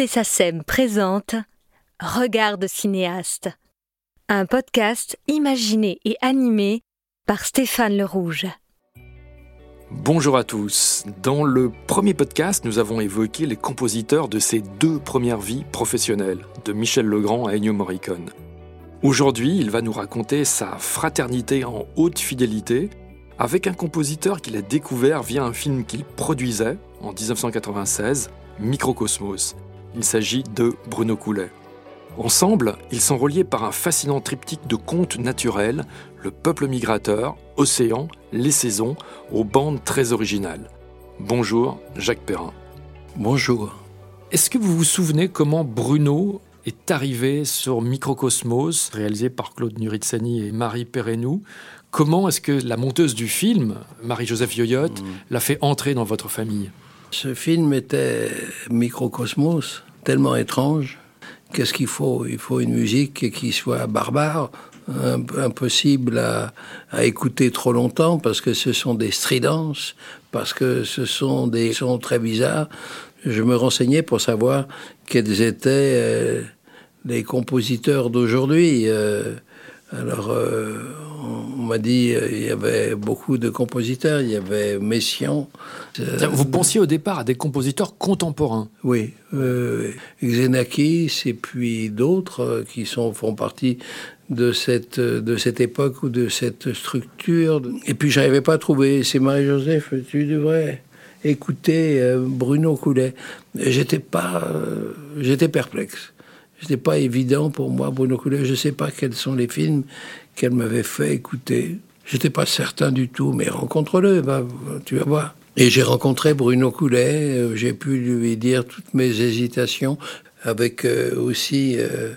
Musée SACEM présente Regarde cinéaste, un podcast imaginé et animé par Stéphane Le Rouge. Bonjour à tous. Dans le premier podcast, nous avons évoqué les compositeurs de ses deux premières vies professionnelles, de Michel Legrand à Ennio Morricone. Aujourd'hui, il va nous raconter sa fraternité en haute fidélité avec un compositeur qu'il a découvert via un film qu'il produisait en 1996, Microcosmos. Il s'agit de Bruno Coulet. Ensemble, ils sont reliés par un fascinant triptyque de contes naturels, le peuple migrateur, Océan, les saisons, aux bandes très originales. Bonjour, Jacques Perrin. Bonjour. Est-ce que vous vous souvenez comment Bruno est arrivé sur Microcosmos, réalisé par Claude Nuritsani et Marie Perrenou? Comment est-ce que la monteuse du film, Marie-Joseph Yoyotte, mm. l'a fait entrer dans votre famille? Ce film était microcosmos, tellement étrange. Qu'est-ce qu'il faut? Il faut une musique qui soit barbare, impossible à, écouter trop longtemps parce que ce sont des stridences, parce que ce sont des sons très bizarres. Je me renseignais pour savoir quels étaient euh, les compositeurs d'aujourd'hui. Euh, alors, euh, on m'a dit euh, il y avait beaucoup de compositeurs. Il y avait Messiaen. Euh, vous pensiez au départ à des compositeurs contemporains Oui, Xenakis et puis d'autres qui sont, font partie de cette, de cette époque ou de cette structure. Et puis, j'arrivais pas à trouver. C'est Marie-Joseph, tu devrais écouter Bruno Coulet. J'étais pas, j'étais perplexe. C'était pas évident pour moi, Bruno Coulet. Je sais pas quels sont les films qu'elle m'avait fait écouter. J'étais pas certain du tout, mais rencontre-le, tu vas voir. Et j'ai rencontré Bruno Coulet, euh, j'ai pu lui dire toutes mes hésitations, avec euh, aussi euh,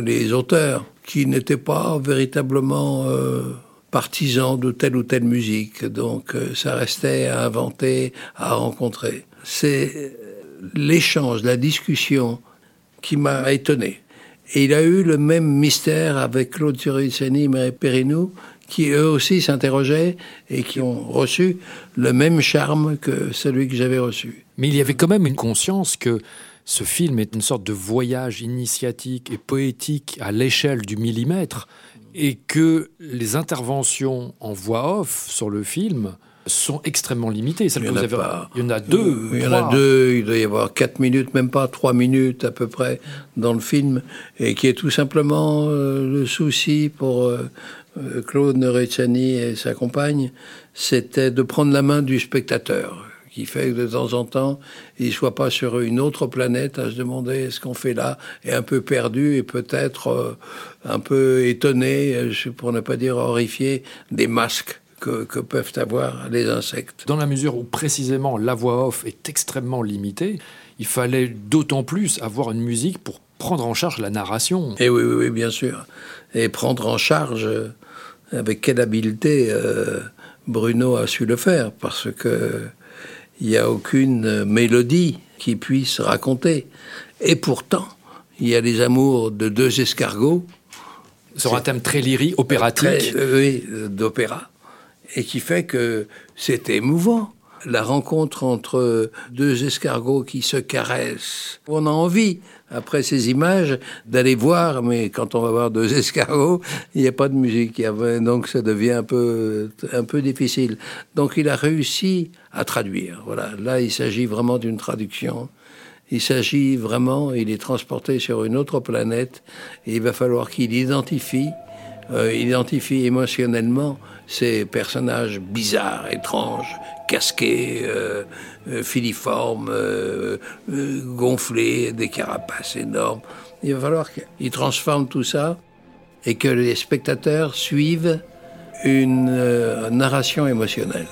les auteurs, qui n'étaient pas véritablement partisans de telle ou telle musique. Donc ça restait à inventer, à rencontrer. C'est l'échange, la discussion qui m'a étonné. Et il a eu le même mystère avec Claude Turiceni et Périnou, qui eux aussi s'interrogeaient et qui ont reçu le même charme que celui que j'avais reçu. Mais il y avait quand même une conscience que ce film est une sorte de voyage initiatique et poétique à l'échelle du millimètre et que les interventions en voix off sur le film sont extrêmement limitées. il, y en il y en a deux. Il y en a deux. Il doit y avoir quatre minutes, même pas trois minutes à peu près dans le film, et qui est tout simplement euh, le souci pour euh, euh, Claude Nerecciani et sa compagne, c'était de prendre la main du spectateur qui fait que de temps en temps, il soit pas sur une autre planète à se demander ce qu'on fait là, et un peu perdu et peut-être un peu étonné, pour ne pas dire horrifié, des masques que, peuvent avoir les insectes. Dans la mesure où précisément la voix off est extrêmement limitée, il fallait d'autant plus avoir une musique pour prendre en charge la narration. Et oui, oui, oui bien sûr. Et prendre en charge, euh, avec quelle habileté euh, Bruno a su le faire, parce que il n'y a aucune mélodie qui puisse raconter. Et pourtant, il y a les amours de deux escargots. Sur un thème très lyrique, opératique. Euh, oui, d'opéra et qui fait que c'est émouvant. La rencontre entre deux escargots qui se caressent. On a envie, après ces images, d'aller voir, mais quand on va voir deux escargots, il n'y a pas de musique. donc ça devient un peu, un peu difficile. Donc il a réussi à traduire. Voilà. Là, il s'agit vraiment d'une traduction. Il s'agit vraiment, il est transporté sur une autre planète et il va falloir qu'il identifie, euh, identifie émotionnellement ces personnages bizarres, étranges, casqués, euh, euh, filiformes, gonflés, des carapaces énormes. Il va falloir qu'ils transforment tout ça et que les spectateurs suivent une narration émotionnelle.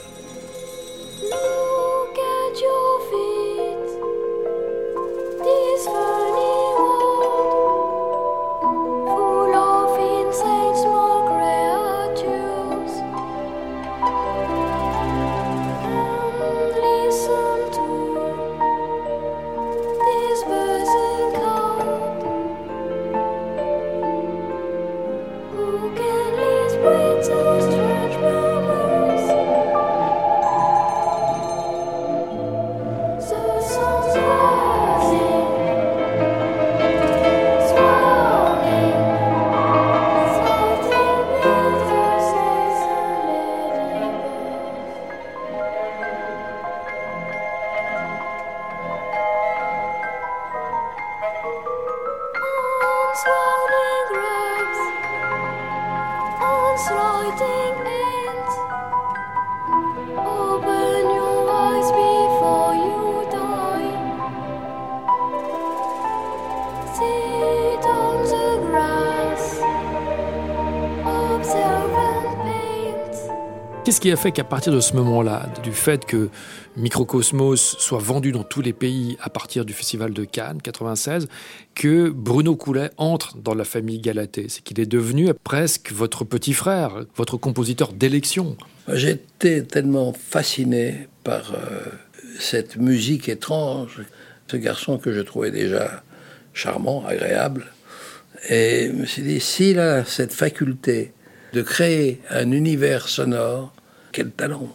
Qui a fait qu'à partir de ce moment-là, du fait que Microcosmos soit vendu dans tous les pays à partir du Festival de Cannes 96, que Bruno Coulet entre dans la famille Galatée C'est qu'il est devenu presque votre petit frère, votre compositeur d'élection. J'étais tellement fasciné par euh, cette musique étrange, ce garçon que je trouvais déjà charmant, agréable. Et je me suis dit, s'il a cette faculté de créer un univers sonore, quel talent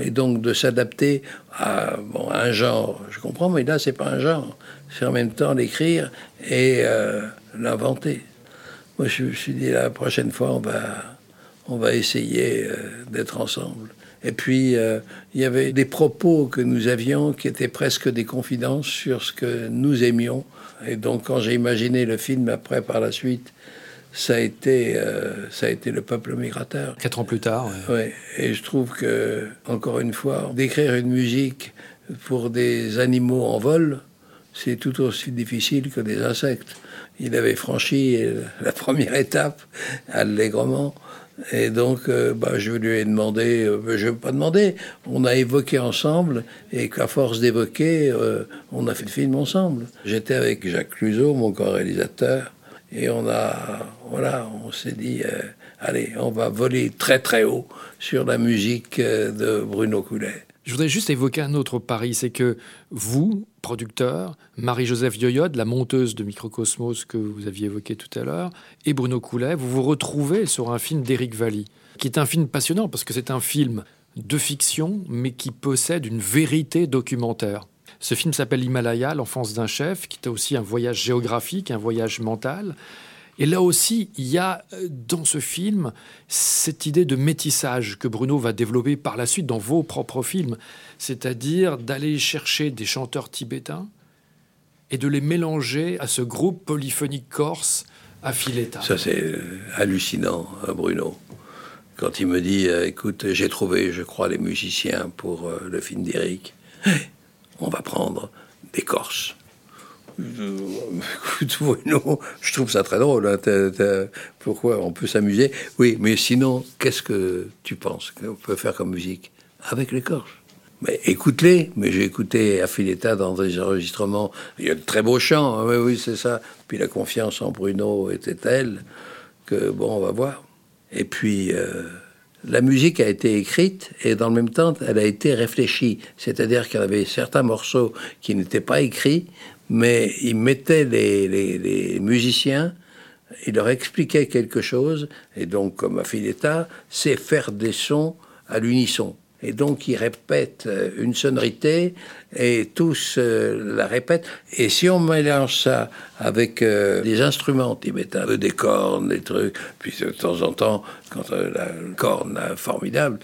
Et donc de s'adapter à, un genre, je comprends, mais là c'est pas un genre, c'est en même temps l'écrire et euh, l'inventer. Moi je me suis dit la prochaine fois on va, on va essayer euh, d'être ensemble. Et puis, euh, il y avait des propos que nous avions qui étaient presque des confidences sur ce que nous aimions. Et donc, quand j'ai imaginé le film après, par la suite, ça a été, euh, ça a été le peuple migrateur. Quatre ans plus tard. Ouais. Et je trouve que, encore une fois, d'écrire une musique pour des animaux en vol, c'est tout aussi difficile que des insectes. Il avait franchi la première étape allègrement. Et donc, euh, bah, je lui ai demandé, euh, je ne veux pas demander, on a évoqué ensemble, et qu'à force d'évoquer, on a fait le film ensemble. J'étais avec Jacques Cluzot, mon co-réalisateur, et on a, voilà, on s'est dit, euh, allez, on va voler très très haut sur la musique euh, de Bruno Coulet. Je voudrais juste évoquer un autre pari, c'est que vous, producteur, Marie-Joseph Yoyod, la monteuse de Microcosmos que vous aviez évoqué tout à l'heure, et Bruno Coulet, vous vous retrouvez sur un film d'Éric Valli, qui est un film passionnant parce que c'est un film de fiction, mais qui possède une vérité documentaire. Ce film s'appelle Himalaya, l'enfance d'un chef, qui est aussi un voyage géographique, un voyage mental. Et là aussi, il y a euh, dans ce film cette idée de métissage que Bruno va développer par la suite dans vos propres films, c'est-à-dire d'aller chercher des chanteurs tibétains et de les mélanger à ce groupe polyphonique corse à Fileta. Ça, c'est euh, hallucinant, hein, Bruno. Quand il me dit, euh, écoute, j'ai trouvé, je crois, les musiciens pour le film d'Eric on va prendre des Corses. Écoute, je trouve ça très drôle. Hein, pourquoi on peut s'amuser Oui, mais sinon, qu'est-ce que tu penses qu'on peut faire comme musique avec les Corses? Mais écoute-les, mais j'ai écouté Affiletta dans des enregistrements. Il y a de très beaux chants, hein, oui, oui, c'est ça. Puis la confiance en Bruno était telle que, bon, on va voir. Et puis, euh, la musique a été écrite et dans le même temps, elle a été réfléchie. C'est-à-dire qu'il y avait certains morceaux qui n'étaient pas écrits, mais il mettait les, musiciens, il leur expliquait quelque chose, et donc, comme Affiletta, c'est faire des sons à l'unisson. Et donc, ils répètent euh, une sonorité et tous euh, la répètent. Et si on mélange ça avec euh, des instruments tibétains, des cornes, des trucs, puis de temps en temps, quand la corne formidable,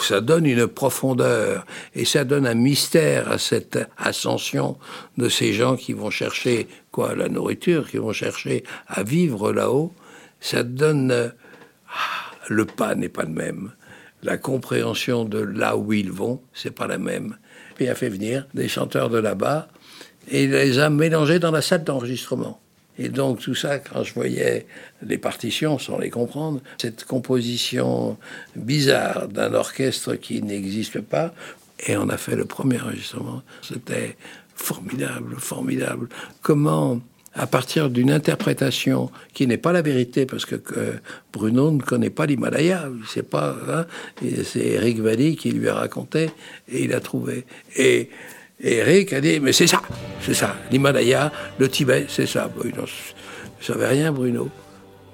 ça donne une profondeur et ça donne un mystère à cette ascension de ces gens qui vont chercher quoi la nourriture, qui vont chercher à vivre là-haut. Ça donne ah, le pas n'est pas le même la compréhension de là où ils vont, c'est pas la même. Il a fait venir des chanteurs de là-bas et les a mélangés dans la salle d'enregistrement. Et donc tout ça, quand je voyais les partitions sans les comprendre, cette composition bizarre d'un orchestre qui n'existe pas, et on a fait le premier enregistrement, c'était formidable, formidable. Comment à partir d'une interprétation qui n'est pas la vérité, parce que, Bruno ne connaît pas l'Himalaya, c'est pas, hein, c'est Eric Valli qui lui a raconté et il a trouvé. Et, Eric a dit, mais c'est ça, c'est ça, l'Himalaya, le Tibet, c'est ça. Bon, il ne savait rien, Bruno.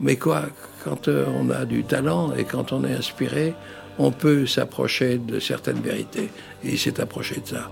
Mais quoi, quand euh, on a du talent et quand on est inspiré, on peut s'approcher de certaines vérités. Et il s'est approché de ça.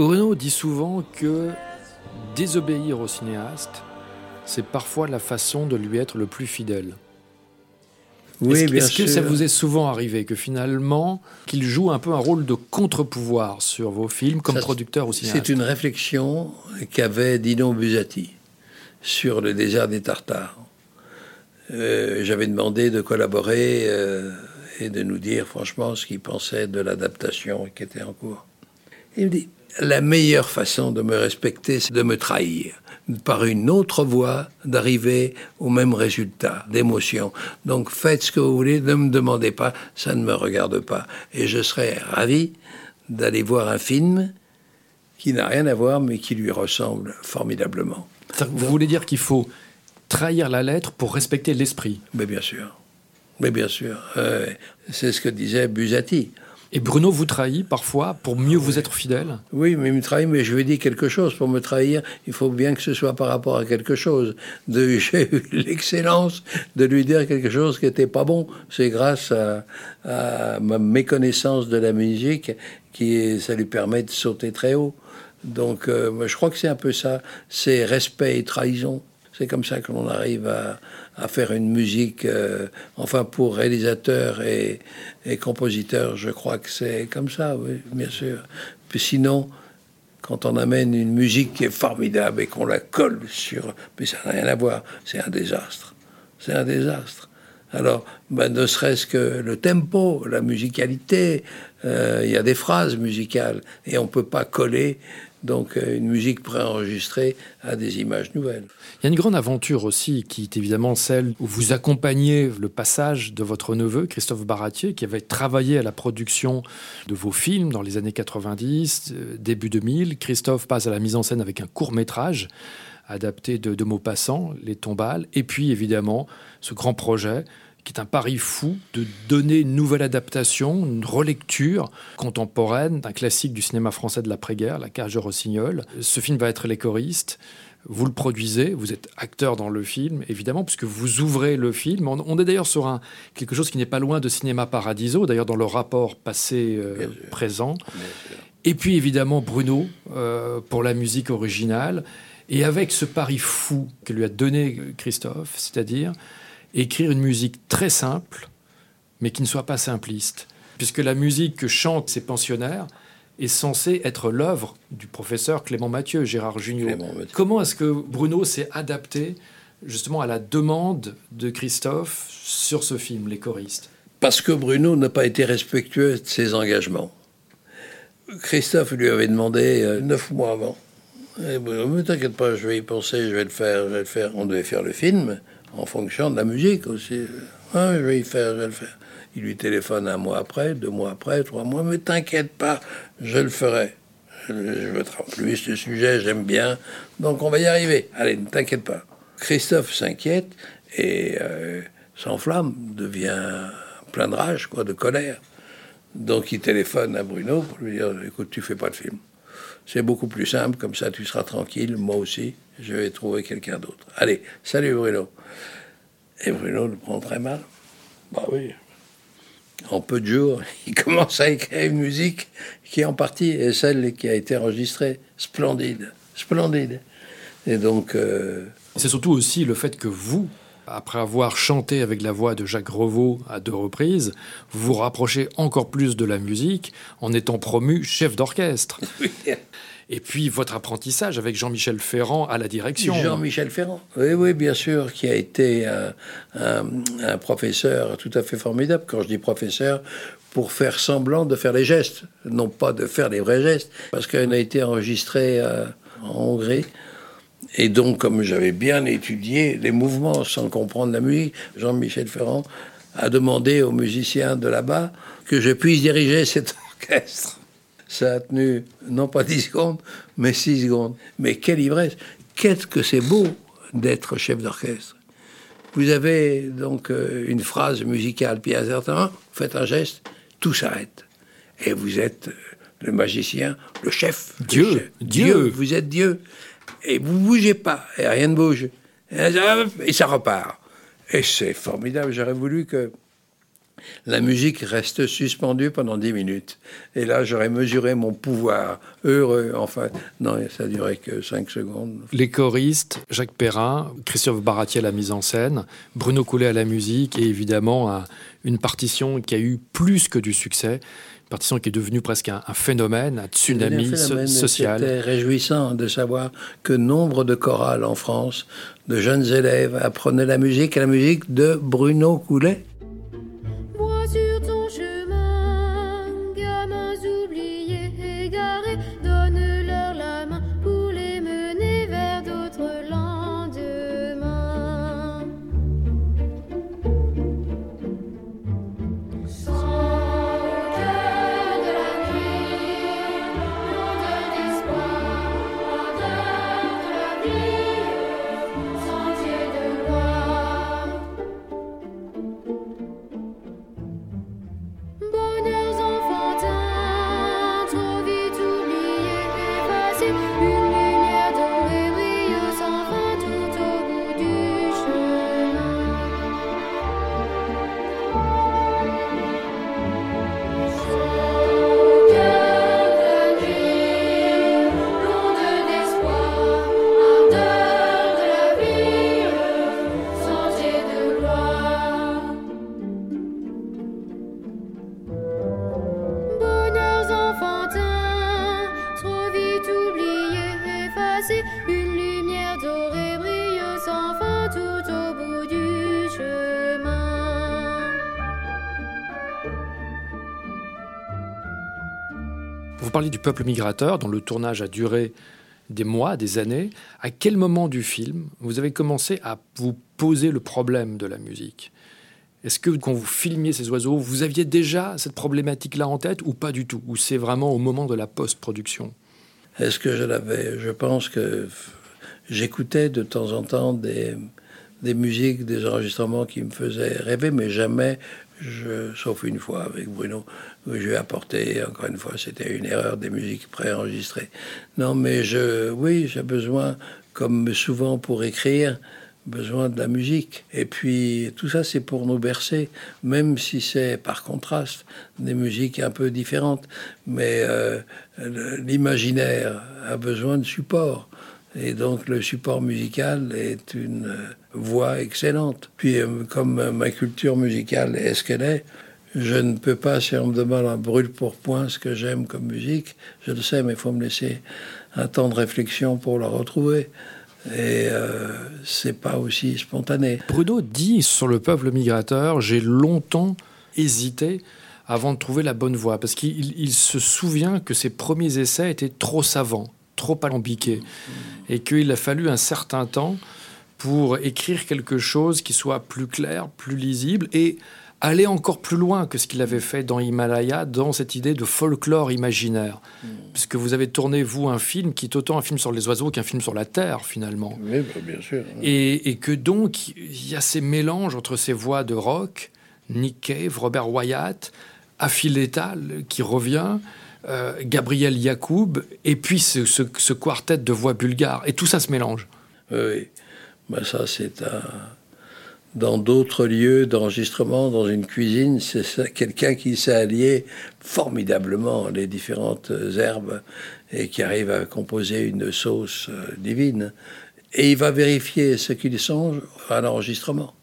Bruno dit souvent que désobéir au cinéaste, c'est parfois la façon de lui être le plus fidèle. Oui, est-ce, est-ce que ça vous est souvent arrivé que finalement, qu'il joue un peu un rôle de contre-pouvoir sur vos films comme Ça, producteur ou cinéaste? C'est une réflexion qu'avait Dino Buzzati sur le désert des Tartares. Euh, J'avais demandé de collaborer euh, et de nous dire franchement ce qu'il pensait de l'adaptation qui était en cours. Il me dit la meilleure façon de me respecter, c'est de me trahir par une autre voie d'arriver au même résultat d'émotion. Donc faites ce que vous voulez, ne me demandez pas, ça ne me regarde pas. Et je serais ravi d'aller voir un film qui n'a rien à voir mais qui lui ressemble formidablement. Vous voulez dire qu'il faut trahir la lettre pour respecter l'esprit? Mais bien sûr. Mais bien sûr. Euh, c'est ce que disait Busati. Et Bruno vous trahit parfois pour mieux vous être fidèle? Oui, mais il me trahit, mais je lui ai dit quelque chose. Pour me trahir, il faut bien que ce soit par rapport à quelque chose. J'ai eu l'excellence de lui dire quelque chose qui n'était pas bon. C'est grâce à, ma méconnaissance de la musique qui ça lui permet de sauter très haut. Donc, euh, je crois que c'est un peu ça. C'est respect et trahison. C'est comme ça que l'on arrive à, à faire une musique. euh, enfin, pour réalisateur et, et compositeur, je crois que c'est comme ça, oui, bien sûr. Puis sinon, quand on amène une musique qui est formidable et qu'on la colle sur. Mais ça n'a rien à voir, c'est un désastre. C'est un désastre. Alors, ben, ne serait-ce que le tempo, la musicalité, euh, il y a des phrases musicales et on ne peut pas coller donc euh, une musique préenregistrée à des images nouvelles. Il y a une grande aventure aussi qui est évidemment celle où vous accompagnez le passage de votre neveu, Christophe Baratier, qui avait travaillé à la production de vos films dans les années 90, euh, début 2000. Christophe passe à la mise en scène avec un court métrage adapté de, de Maupassant, Les Tombales, et puis évidemment ce grand projet qui est un pari fou de donner une nouvelle adaptation, une relecture contemporaine d'un classique du cinéma français de l'après-guerre, La Cage de Rossignol. Ce film va être Les choristes. Vous le produisez, vous êtes acteur dans le film, évidemment, puisque vous ouvrez le film. On, on est d'ailleurs sur un, quelque chose qui n'est pas loin de Cinéma Paradiso, d'ailleurs dans le rapport passé-présent. Et puis évidemment Bruno euh, pour la musique originale. Et avec ce pari fou que lui a donné Christophe, c'est-à-dire écrire une musique très simple, mais qui ne soit pas simpliste. Puisque la musique que chantent ces pensionnaires est censée être l'œuvre du professeur Clément Mathieu, Gérard Mathieu. Comment est-ce que Bruno s'est adapté justement à la demande de Christophe sur ce film, Les choristes? Parce que Bruno n'a pas été respectueux de ses engagements. Christophe lui avait demandé euh, neuf mois avant. Bruno, mais t'inquiète pas, je vais y penser, je vais le faire, je vais le faire. On devait faire le film en fonction de la musique aussi. Je vais y faire, je vais le faire. Il lui téléphone un mois après, deux mois après, trois mois, mais t'inquiète pas, je le ferai. Je, veux plus ce sujet, j'aime bien. Donc on va y arriver. Allez, ne t'inquiète pas. Christophe s'inquiète et euh, s'enflamme, devient plein de rage, quoi, de colère. Donc il téléphone à Bruno pour lui dire écoute, tu fais pas de film. C'est beaucoup plus simple, comme ça tu seras tranquille, moi aussi, je vais trouver quelqu'un d'autre. Allez, salut Bruno. Et Bruno le prend très mal. Bah oui. En peu de jours, il commence à écrire une musique qui en partie est celle qui a été enregistrée. Splendide, splendide. Et donc, euh, C'est surtout aussi le fait que vous, après avoir chanté avec la voix de Jacques Revaux à deux reprises, vous vous rapprochez encore plus de la musique en étant promu chef d'orchestre. Et puis votre apprentissage avec Jean-Michel Ferrand à la direction. Jean-Michel Ferrand. Oui, oui, bien sûr, qui a été un, un- un professeur tout à fait formidable. Quand je dis professeur, pour faire semblant de faire les gestes, non pas de faire les vrais gestes, parce qu'elle a été enregistrée euh, en Hongrie. Et donc, comme j'avais bien étudié les mouvements sans comprendre la musique, Jean-Michel Ferrand a demandé aux musiciens de là-bas que je puisse diriger cet orchestre. Ça a tenu non pas 10 secondes, mais 6 secondes. Mais quelle ivresse Qu'est-ce que c'est beau d'être chef d'orchestre Vous avez donc euh, une phrase musicale, puis à un certain moment, vous faites un geste, tout s'arrête. Et vous êtes euh, le magicien, le chef. le Dieu, chef. Dieu. Vous êtes Dieu. Et vous bougez pas, et rien ne bouge. Et ça, repart. Et c'est formidable. J'aurais voulu que la musique reste suspendue pendant dix minutes. Et là, j'aurais mesuré mon pouvoir. Heureux, enfin. Non, ça durait que cinq secondes. Les choristes, Jacques Perrin, Christophe Baratier à la mise en scène, Bruno Coulet à la musique, et évidemment une partition qui a eu plus que du succès. Partition qui est devenue presque un, phénomène, un tsunami social. C'était réjouissant de savoir que nombre de chorales en France, de jeunes élèves, apprenaient la musique, la musique de Bruno Coulet. Vous parlez du peuple migrateur, dont le tournage a duré des mois, des années. À quel moment du film vous avez commencé à vous poser le problème de la musique? Est-ce que quand vous filmiez ces oiseaux, vous aviez déjà cette problématique-là en tête ou pas du tout? Ou c'est vraiment au moment de la post-production? Est-ce que je l'avais? Je pense que j'écoutais de temps en temps des, des musiques, des enregistrements qui me faisaient rêver, mais jamais sauf une fois avec Bruno, où je lui ai apporté, encore une fois, c'était une erreur des musiques préenregistrées. Non, mais je, oui, j'ai besoin, comme souvent pour écrire, besoin de la musique. Et puis tout ça, c'est pour nous bercer, même si c'est par contraste des musiques un peu différentes. Mais euh, l'imaginaire a besoin de support. Et donc le support musical est une euh, voix excellente. Puis euh, comme ma culture musicale est ce qu'elle est, je ne peux pas, si on me demande un brûle pour point ce que j'aime comme musique, je le sais, mais il faut me laisser un temps de réflexion pour la retrouver. Et euh, c'est pas aussi spontané. Bruno dit sur le peuple migrateur, j'ai longtemps hésité avant de trouver la bonne voix, parce qu'il se souvient que ses premiers essais étaient trop savants, trop alambiqués et qu'il a fallu un certain temps pour écrire quelque chose qui soit plus clair, plus lisible et aller encore plus loin que ce qu'il avait fait dans Himalaya, dans cette idée de folklore imaginaire. Hmm. Puisque vous avez tourné, vous, un film qui est autant un film sur les oiseaux qu'un film sur la Terre, finalement. Oui, bah, bien sûr. Et, et, que donc, il y a ces mélanges entre ces voix de rock, Nick Cave, Robert Wyatt, Affil Lethal qui revient, euh, Gabriel Yacoub, et puis ce, quartet de voix bulgares. Et tout ça se mélange. Oui, ben ça c'est Dans d'autres lieux d'enregistrement, dans une cuisine, c'est quelqu'un qui sait allier formidablement les différentes herbes et qui arrive à composer une sauce euh, divine. Et il va vérifier ce qu'il songe à l'enregistrement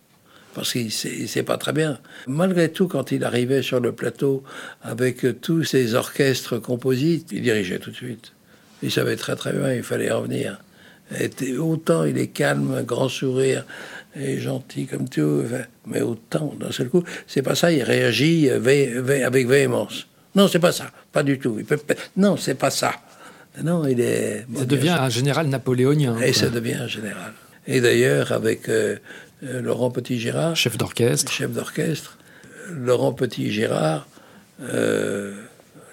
parce qu'il ne sait pas très bien. Malgré tout, quand il arrivait sur le plateau avec tous ces orchestres composites, il dirigeait tout de suite. Il savait très très bien, il fallait revenir. Autant il est calme, grand sourire, et gentil comme tout, mais autant d'un seul coup, c'est pas ça, il réagit avec véhémence. Non, c'est pas ça, pas du tout. Il peut, non, c'est pas ça. Non, il est. Ça devient un général napoléonien. Et ça devient un général. Et d'ailleurs, avec euh, euh, Laurent Petit-Gérard. Chef d'orchestre. Chef d'orchestre. Laurent Petit-Gérard euh,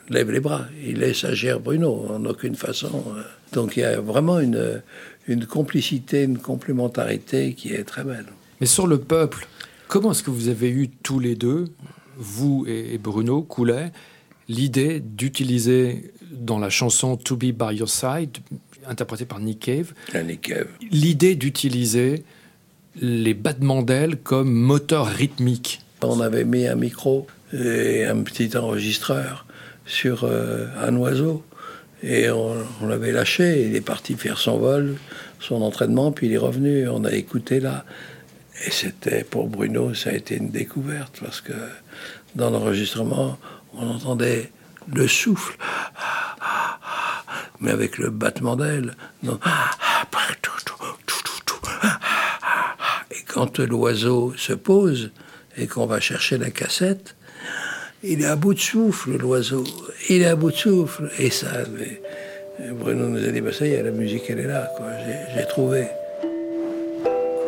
lève les bras. Il laisse agir Bruno en aucune façon. Euh. Donc il y a vraiment une, une complicité, une complémentarité qui est très belle. Mais sur le peuple, comment est-ce que vous avez eu tous les deux, vous et Bruno Coulet, l'idée d'utiliser dans la chanson To Be By Your Side, interprétée par Nick Cave, Nick Cave. l'idée d'utiliser les battements d'ailes comme moteur rythmique? On avait mis un micro et un petit enregistreur sur euh, un oiseau. Et on, l'avait lâché, il est parti faire son vol, son entraînement, puis il est revenu, on a écouté là. Et c'était, pour Bruno, ça a été une découverte, parce que dans l'enregistrement, on entendait le souffle, mais avec le battement d'ailes. Et quand l'oiseau se pose et qu'on va chercher la cassette, il est à bout de souffle, l'oiseau. Il est à bout de souffle. Et ça, Bruno nous a dit, bah, ça y est, la musique, elle est là. J'ai trouvé.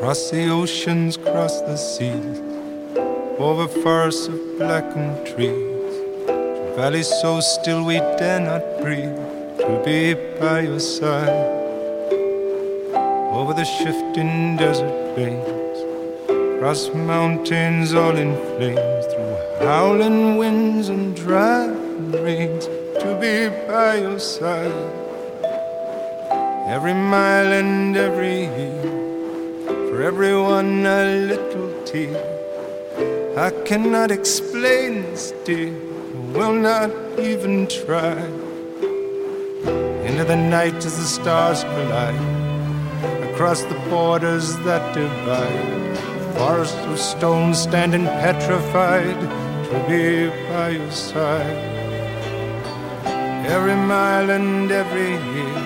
Cross the oceans, cross the seas, over forests of blackened trees, valleys so still we dare not breathe, to be by your side, over the shifting desert plains, across mountains all in flames, howling winds and driving rains, to be by your side, every mile and every year for everyone a little tear. I cannot explain this, dear, will not even try. Into the night as the stars collide, across the borders that divide. Forests of stone standing petrified to be by your side. Every mile and every year,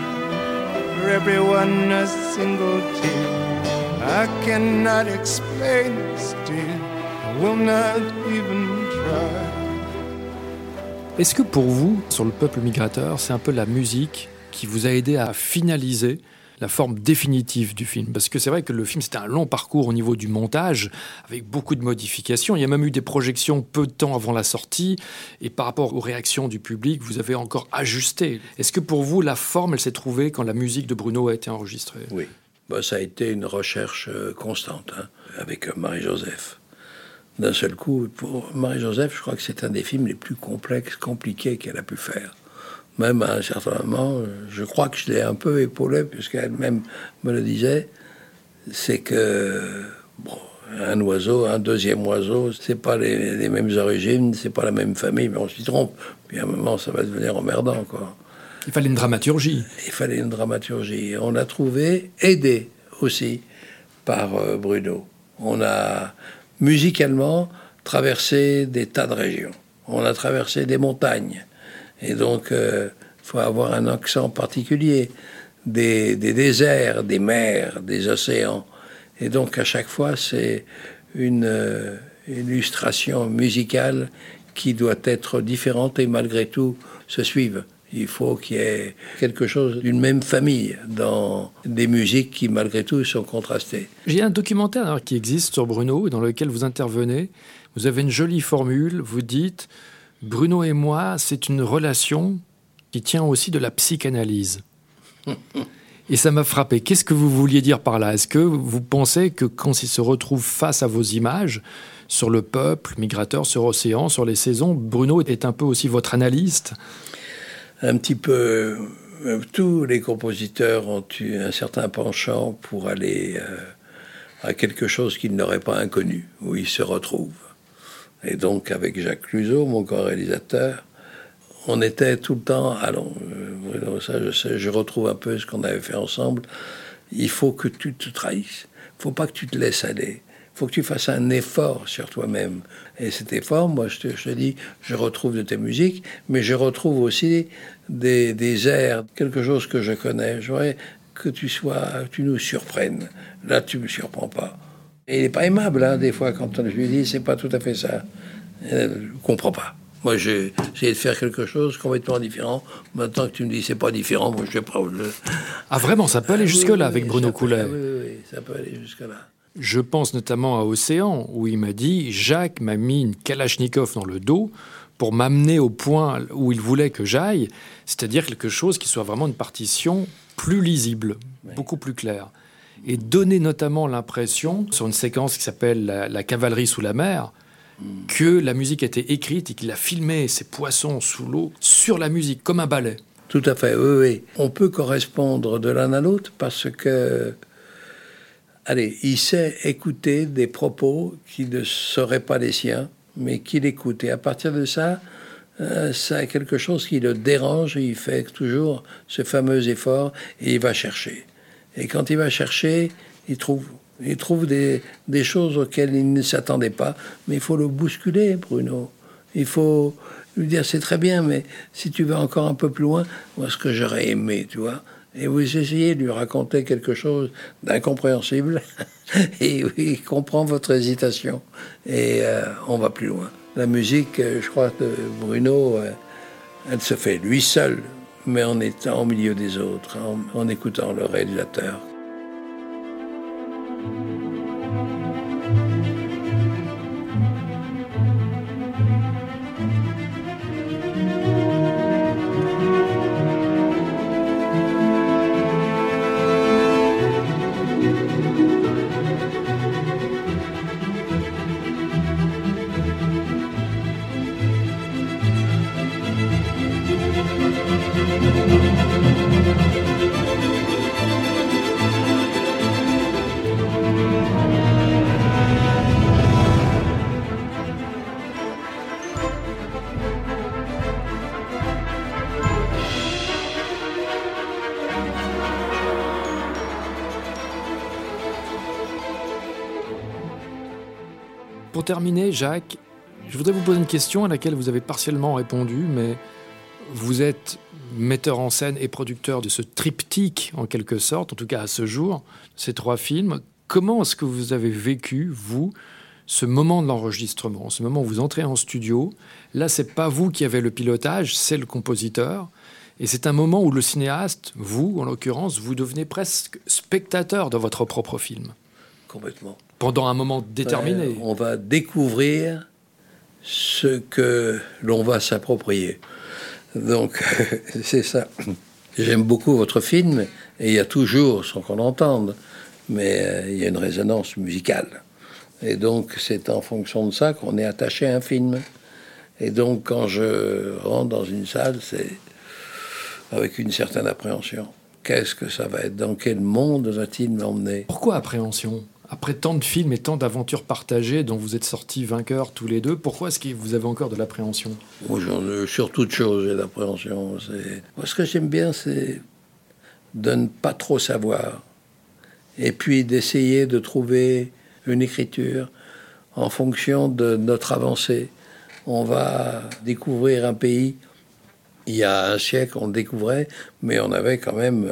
for everyone a single tear. I cannot explain will not even try. Est-ce que pour vous, sur le peuple migrateur, c'est un peu la musique qui vous a aidé à finaliser la forme définitive du film. Parce que c'est vrai que le film, c'était un long parcours au niveau du montage, avec beaucoup de modifications. Il y a même eu des projections peu de temps avant la sortie. Et par rapport aux réactions du public, vous avez encore ajusté. Est-ce que pour vous, la forme, elle s'est trouvée quand la musique de Bruno a été enregistrée? Oui. Bah, ça a été une recherche euh, constante hein, avec euh, Marie-Joseph. D'un seul coup, pour Marie-Joseph, je crois que c'est un des films les plus complexes, compliqués qu'elle a pu faire. Même à un certain moment, je crois que je l'ai un peu épaulé, puisqu'elle-même me le disait, c'est que, bon, un oiseau, un deuxième oiseau, c'est pas les, les, mêmes origines, c'est pas la même famille, mais on s'y trompe. Puis à un moment, ça va devenir emmerdant, quoi. Il fallait une dramaturgie. Il fallait une dramaturgie. On a trouvé, aidé aussi par euh, Bruno. On a musicalement traversé des tas de régions. On a traversé des montagnes. Et donc, il euh, faut avoir un accent particulier. Des, des, déserts, des mers, des océans. Et donc, à chaque fois, c'est une euh, illustration musicale qui doit être différente et malgré tout se suivre. Il faut qu'il y ait quelque chose d'une même famille dans des musiques qui, malgré tout, sont contrastées. J'ai un documentaire qui existe sur Bruno, dans lequel vous intervenez. Vous avez une jolie formule. Vous dites Bruno et moi, c'est une relation qui tient aussi de la psychanalyse. Et ça m'a frappé. Qu'est-ce que vous vouliez dire par là? Est-ce que vous pensez que quand il se retrouve face à vos images, sur le peuple migrateur, sur l'océan, sur les saisons, Bruno est un peu aussi votre analyste? Un petit peu. Euh, tous les compositeurs ont eu un certain penchant pour aller euh, à quelque chose qu'ils n'auraient pas inconnu, où ils se retrouvent. Et donc, avec Jacques Cluzot, mon co-réalisateur, on était tout le temps, allons, euh, ça je sais, je retrouve un peu ce qu'on avait fait ensemble. Il faut que tu te trahisses. Il faut pas que tu te laisses aller faut que tu fasses un effort sur toi-même. Et cet effort, moi, je te, dis, je retrouve de tes musiques, mais je retrouve aussi des, des airs, quelque chose que je connais. J'aurais que tu sois, tu nous surprennes. Là, tu me surprends pas. Et il n'est pas aimable, hein, des fois, quand je lui dis, c'est pas tout à fait ça. Elle ne comprend pas. Moi, j'ai essayé de faire quelque chose complètement différent. Maintenant que tu me dis c'est pas différent, moi je sais pas. Ah vraiment, ça peut aller jusque-là avec Bruno Coulet. Oui, oui, ça peut aller jusque-là. Je pense notamment à Océan, où il m'a dit Jacques m'a mis une Kalachnikov dans le dos pour m'amener au point où il voulait que j'aille, c'est-à-dire quelque chose qui soit vraiment une partition plus lisible, beaucoup plus claire. Et donner notamment l'impression, sur une séquence qui s'appelle la, cavalerie sous la mer, que la musique était écrite et qu'il a filmé ces poissons sous l'eau sur la musique, comme un ballet. Tout à fait, oui. On peut correspondre de l'un à l'autre parce que allez, il sait écouter des propos qui ne seraient pas les siens, mais qu'il écoute. Et à partir de ça, euh, ça a quelque chose qui le dérange et il fait toujours ce fameux effort et il va chercher. Et quand il va chercher, il trouve, il trouve des, choses auxquelles il ne s'attendait pas. Mais il faut le bousculer, Bruno. Il faut lui dire c'est très bien, mais si tu vas encore un peu plus loin, moi ce que j'aurais aimé, tu vois. Et vous essayez de lui raconter quelque chose d'incompréhensible, et il comprend votre hésitation, et euh, on va plus loin. La musique, euh, je crois que Bruno, euh, elle se fait lui seul, mais en étant au milieu des autres, en, écoutant le réalisateur. Pour terminer, Jacques, je voudrais vous poser une question à laquelle vous avez partiellement répondu, mais vous êtes metteur en scène et producteur de ce triptyque, en quelque sorte, en tout cas à ce jour, ces trois films. Comment est-ce que vous avez vécu, vous, ce moment de l'enregistrement, ce moment où vous entrez en studio? Là, c'est pas vous qui avez le pilotage, c'est le compositeur. Et c'est un moment où le cinéaste, vous en l'occurrence, vous devenez presque spectateur de votre propre film. Complètement. Pendant un moment déterminé. Ouais, on va découvrir ce que l'on va s'approprier. Donc, c'est ça. J'aime beaucoup votre film, et il y a toujours, sans qu'on l'entende, mais euh, il y a une résonance musicale. Et donc, c'est en fonction de ça qu'on est attaché à un film. Et donc, quand je rentre dans une salle, c'est avec une certaine appréhension. Qu'est-ce que ça va être? Dans quel monde va-t-il m'emmener? Pourquoi appréhension? Après tant de films et tant d'aventures partagées dont vous êtes sortis vainqueurs tous les deux, pourquoi est-ce que vous avez encore de l'appréhension? Sur toute chose, j'ai l'appréhension. Ce que j'aime bien, c'est de ne pas trop savoir. Et puis d'essayer de trouver une écriture en fonction de notre avancée. On va découvrir un pays. Il y a un siècle, on le découvrait, mais on avait quand même...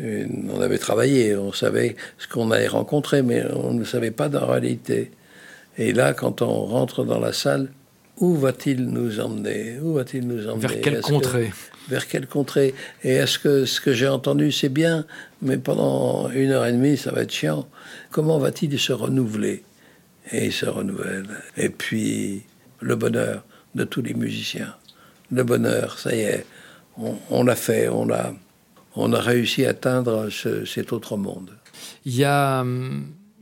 On avait travaillé, on savait ce qu'on allait rencontrer, mais on ne savait pas dans la réalité. Et là, quand on rentre dans la salle, où va-t-il nous emmener? Où va-t-il nous emmener? Vers quelle contrée que, Vers quelle contrée? Et est-ce que ce que j'ai entendu, c'est bien, mais pendant une heure et demie, ça va être chiant Comment va-t-il se renouveler? Et il se renouvelle. Et puis, le bonheur de tous les musiciens. Le bonheur, ça y est, on, on l'a fait, on l'a on a réussi à atteindre ce, cet autre monde. Il y a,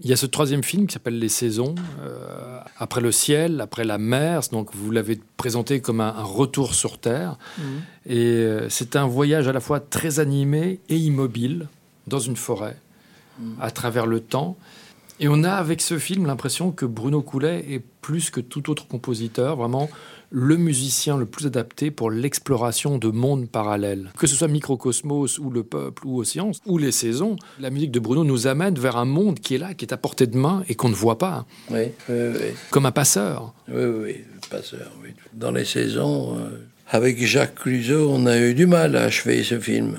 il y a ce troisième film qui s'appelle Les Saisons, euh, après le ciel, après la mer. Donc vous l'avez présenté comme un, un, retour sur Terre. Mmh. Et euh, c'est un voyage à la fois très animé et immobile dans une forêt, mmh. à travers le temps. Et on a avec ce film l'impression que Bruno Coulet est plus que tout autre compositeur, vraiment le musicien le plus adapté pour l'exploration de mondes parallèles. Que ce soit Microcosmos ou Le Peuple ou Océans ou Les Saisons, la musique de Bruno nous amène vers un monde qui est là, qui est à portée de main et qu'on ne voit pas. Oui, oui, oui. Comme un passeur. Oui, oui, passeur, oui. Dans Les Saisons, euh, avec Jacques Cluzot, on a eu du mal à achever ce film.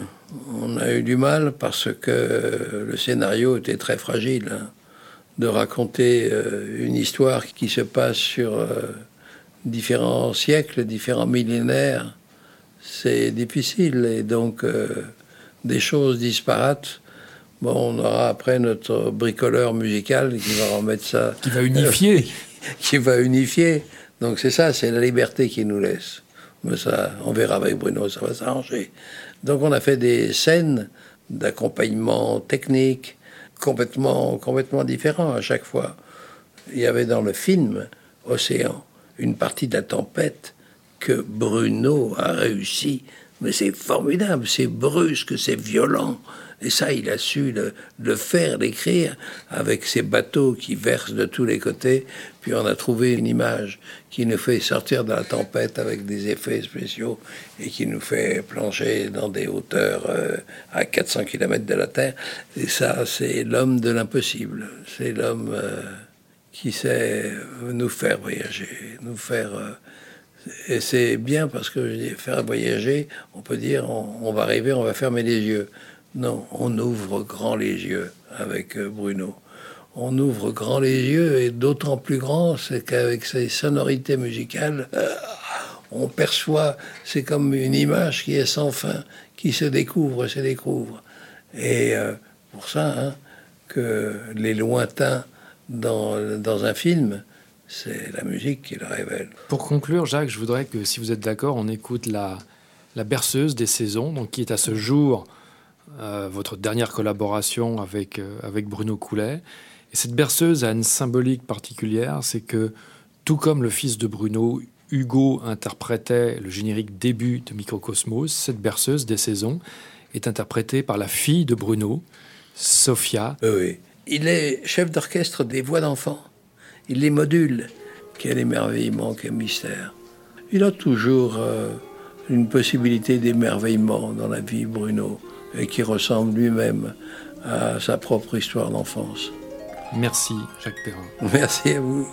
On a eu du mal parce que le scénario était très fragile. Hein, de raconter euh, une histoire qui se passe sur... Euh, différents siècles, différents millénaires, c'est difficile. Et donc, euh, des choses disparates. Bon, on aura après notre bricoleur musical qui va remettre ça. Qui va unifier. qui va unifier. Donc, c'est ça, c'est la liberté qui nous laisse. Mais ça, on verra avec Bruno, ça va s'arranger. Donc, on a fait des scènes d'accompagnement technique complètement, complètement différents à chaque fois. Il y avait dans le film Océan une partie de la tempête que Bruno a réussi mais c'est formidable, c'est brusque, c'est violent. Et ça, il a su le, faire, l'écrire, avec ces bateaux qui versent de tous les côtés. Puis on a trouvé une image qui nous fait sortir de la tempête avec des effets spéciaux et qui nous fait plonger dans des hauteurs euh, à 400 km de la Terre. Et ça, c'est l'homme de l'impossible. C'est l'homme euh, qui sait nous faire voyager, nous faire... Euh, et c'est bien parce que faire voyager, on peut dire, on, va arriver, on va fermer les yeux. Non, on ouvre grand les yeux avec euh, Bruno. On ouvre grand les yeux et d'autant plus grand, c'est qu'avec ces sonorités musicales, euh, on perçoit, c'est comme une image qui est sans fin, qui se découvre, se découvre. Et pour ça, hein, que les lointains dans, dans un film, c'est la musique qui le révèle. Pour conclure, Jacques, je voudrais que, si vous êtes d'accord, on écoute la, la berceuse des saisons, donc qui est à ce jour euh, votre dernière collaboration avec, euh, avec Bruno Coulet. Et cette berceuse a une symbolique particulière, c'est que tout comme le fils de Bruno, Hugo interprétait le générique début de Microcosmos, cette berceuse des saisons est interprétée par la fille de Bruno, Sophia. Oui, il est chef d'orchestre des voix d'enfants. Il les module. Quel émerveillement, quel mystère. Il a toujours euh, une possibilité d'émerveillement dans la vie, Bruno et qui ressemble lui-même à sa propre histoire d'enfance. Merci Jacques Perrin. Merci à vous.